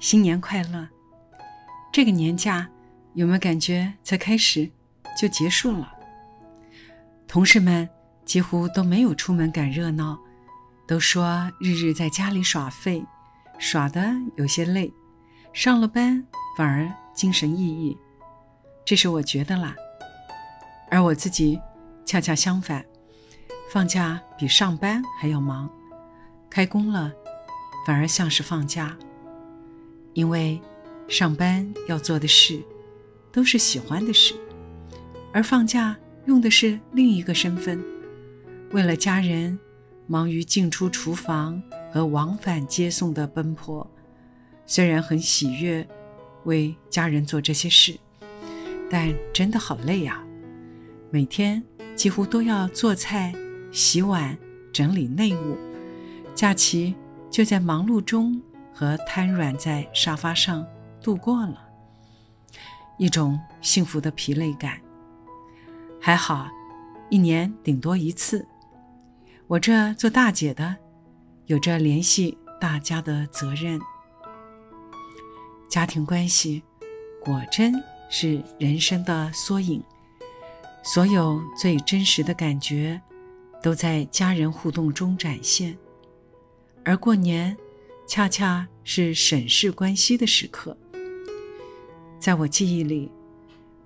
新年快乐！这个年假有没有感觉才开始就结束了？同事们几乎都没有出门赶热闹，都说日日在家里耍废，耍的有些累，上了班反而精神奕奕。这是我觉得啦，而我自己恰恰相反，放假比上班还要忙，开工了反而像是放假。因为上班要做的事都是喜欢的事，而放假用的是另一个身份，为了家人忙于进出厨房和往返接送的奔波。虽然很喜悦为家人做这些事，但真的好累呀！每天几乎都要做菜、洗碗、整理内务，假期就在忙碌中。和瘫软在沙发上度过了一种幸福的疲累感。还好，一年顶多一次。我这做大姐的，有着联系大家的责任。家庭关系果真是人生的缩影，所有最真实的感觉都在家人互动中展现。而过年。恰恰是审视关系的时刻。在我记忆里，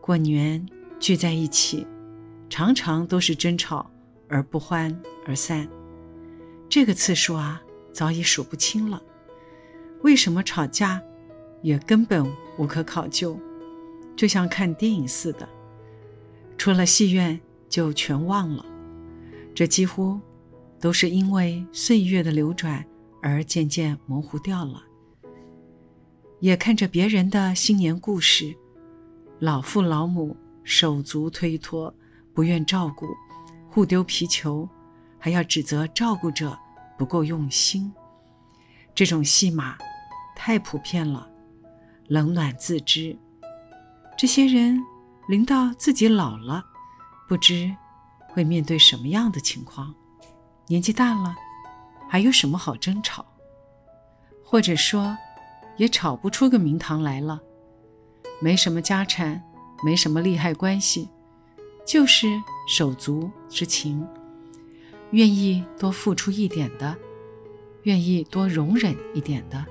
过年聚在一起，常常都是争吵而不欢而散。这个次数啊，早已数不清了。为什么吵架，也根本无可考究，就像看电影似的，出了戏院就全忘了。这几乎都是因为岁月的流转。而渐渐模糊掉了。也看着别人的新年故事，老父老母手足推脱，不愿照顾，互丢皮球，还要指责照顾者不够用心。这种戏码太普遍了，冷暖自知。这些人临到自己老了，不知会面对什么样的情况。年纪大了。还有什么好争吵？或者说，也吵不出个名堂来了。没什么家产，没什么利害关系，就是手足之情，愿意多付出一点的，愿意多容忍一点的，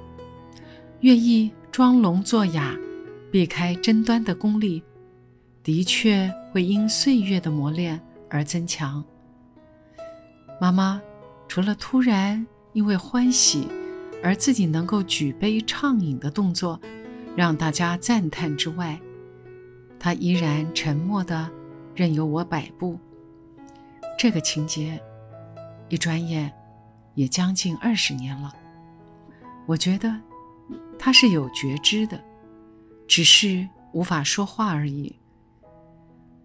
愿意装聋作哑，避开争端的功力，的确会因岁月的磨练而增强。妈妈。除了突然因为欢喜而自己能够举杯畅饮的动作让大家赞叹之外，他依然沉默的任由我摆布。这个情节一转眼也将近二十年了。我觉得他是有觉知的，只是无法说话而已。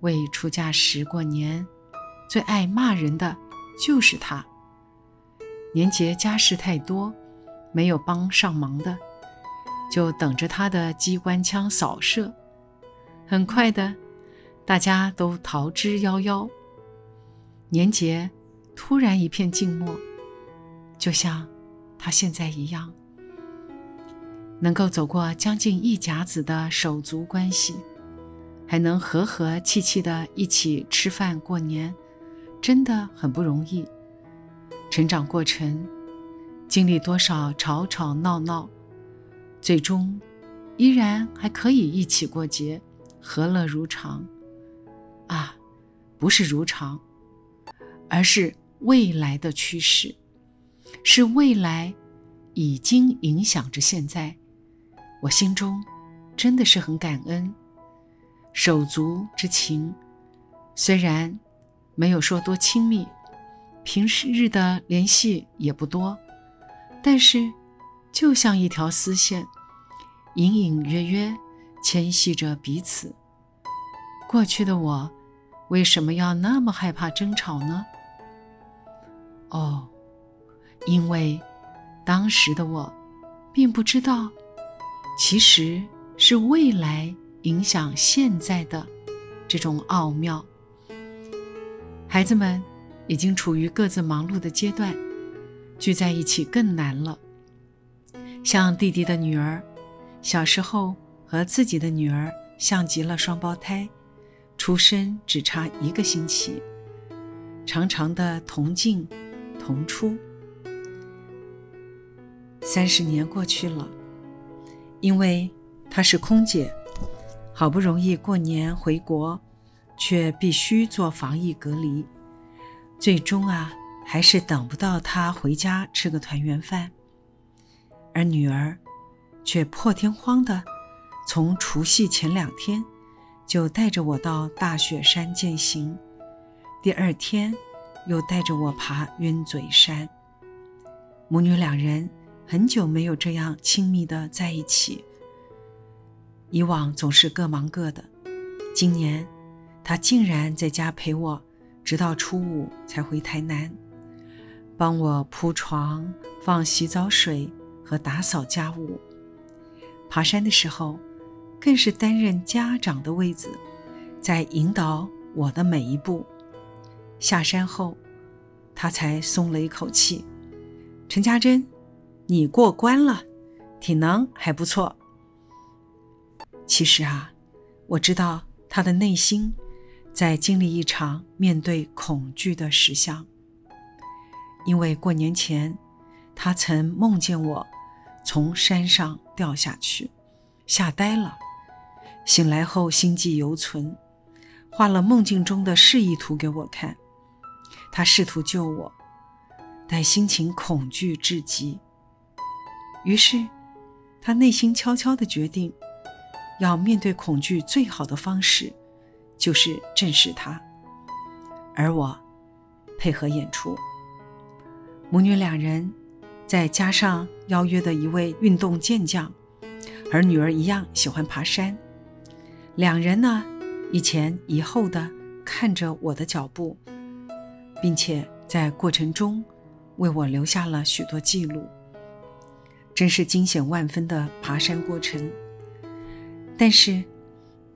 为出嫁时过年，最爱骂人的就是他。年节家事太多，没有帮上忙的，就等着他的机关枪扫射。很快的，大家都逃之夭夭。年节突然一片静默，就像他现在一样。能够走过将近一甲子的手足关系，还能和和气气的一起吃饭过年，真的很不容易。成长过程，经历多少吵吵闹闹，最终依然还可以一起过节，和乐如常。啊，不是如常，而是未来的趋势，是未来已经影响着现在。我心中真的是很感恩，手足之情，虽然没有说多亲密。平时日的联系也不多，但是就像一条丝线，隐隐约约牵系着彼此。过去的我为什么要那么害怕争吵呢？哦，因为当时的我并不知道，其实是未来影响现在的这种奥妙。孩子们已经处于各自忙碌的阶段，聚在一起更难了。像弟弟的女儿，小时候和自己的女儿像极了双胞胎，出生只差一个星期，长长的同进同出。三十年过去了，因为她是空姐，好不容易过年回国，却必须做防疫隔离，最终啊，还是等不到她回家吃个团圆饭。而女儿，却破天荒的从除夕前两天就带着我到大雪山践行，第二天又带着我爬云嘴山。母女两人很久没有这样亲密的在一起。以往总是各忙各的，今年她竟然在家陪我，直到初五才回台南，帮我铺床、放洗澡水。和打扫家务，爬山的时候，更是担任家长的位子，在引导我的每一步。下山后，他才松了一口气。陈家珍，你过关了，体能还不错。其实啊，我知道他的内心在经历一场面对恐惧的实相，因为过年前，他曾梦见我。从山上掉下去，吓呆了。醒来后心悸犹存，画了梦境中的示意图给我看。他试图救我，但心情恐惧至极。于是，他内心悄悄地决定，要面对恐惧最好的方式，就是正视它。而我，配合演出。母女两人。再加上邀约的一位运动健将，而女儿一样喜欢爬山。两人呢，一前一后的看着我的脚步，并且在过程中为我留下了许多记录。真是惊险万分的爬山过程。但是，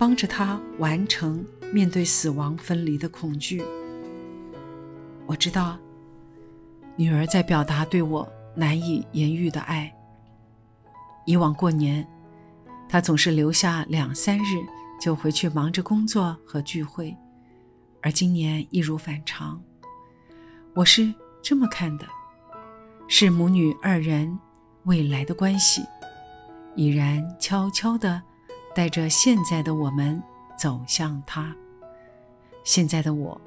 帮着他完成面对死亡分离的恐惧。我知道，女儿在表达对我。难以言喻的爱。以往过年，他总是留下两三日就回去忙着工作和聚会，而今年一如反常。我是这么看的：是母女二人未来的关系，已然悄悄地带着现在的我们走向他。现在的我，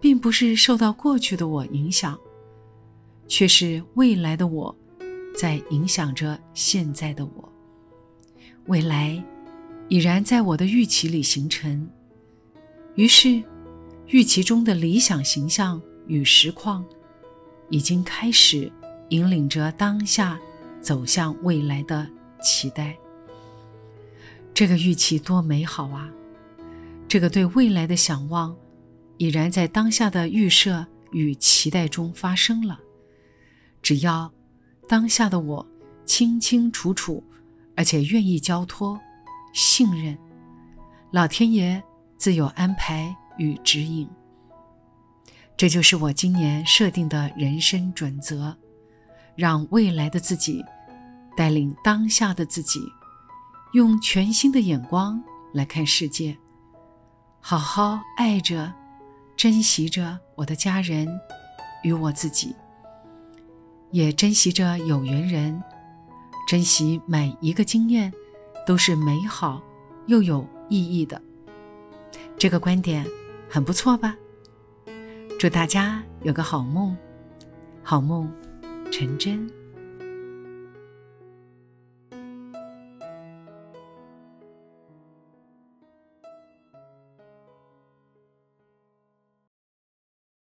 并不是受到过去的我影响。却是未来的我，在影响着现在的我。未来已然在我的预期里形成，于是预期中的理想形象与实况，已经开始引领着当下走向未来的期待。这个预期多美好啊！这个对未来的想望，已然在当下的预设与期待中发生了。只要当下的我清清楚楚，而且愿意交托、信任，老天爷自有安排与指引。这就是我今年设定的人生准则：让未来的自己带领当下的自己，用全新的眼光来看世界，好好爱着、珍惜着我的家人与我自己。也珍惜着有缘人，珍惜每一个经验，都是美好又有意义的。这个观点很不错吧？祝大家有个好梦，好梦成真。